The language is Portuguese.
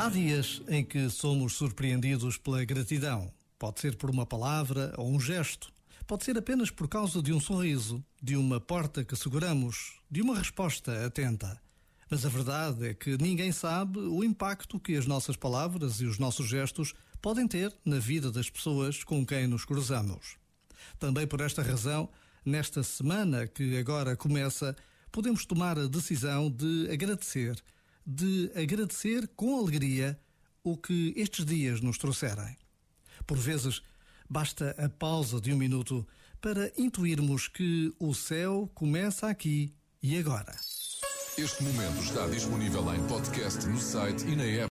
Há dias em que somos surpreendidos pela gratidão. Pode ser por uma palavra ou um gesto. Pode ser apenas por causa de um sorriso, de uma porta que seguramos, de uma resposta atenta. Mas a verdade é que ninguém sabe o impacto que as nossas palavras e os nossos gestos podem ter na vida das pessoas com quem nos cruzamos. Também por esta razão, nesta semana que agora começa, podemos tomar a decisão de agradecer de agradecer com alegria o que estes dias nos trouxerem. Por vezes, basta a pausa de um minuto para intuirmos que o céu começa aqui e agora. Este momento está disponível em podcast no site e na app.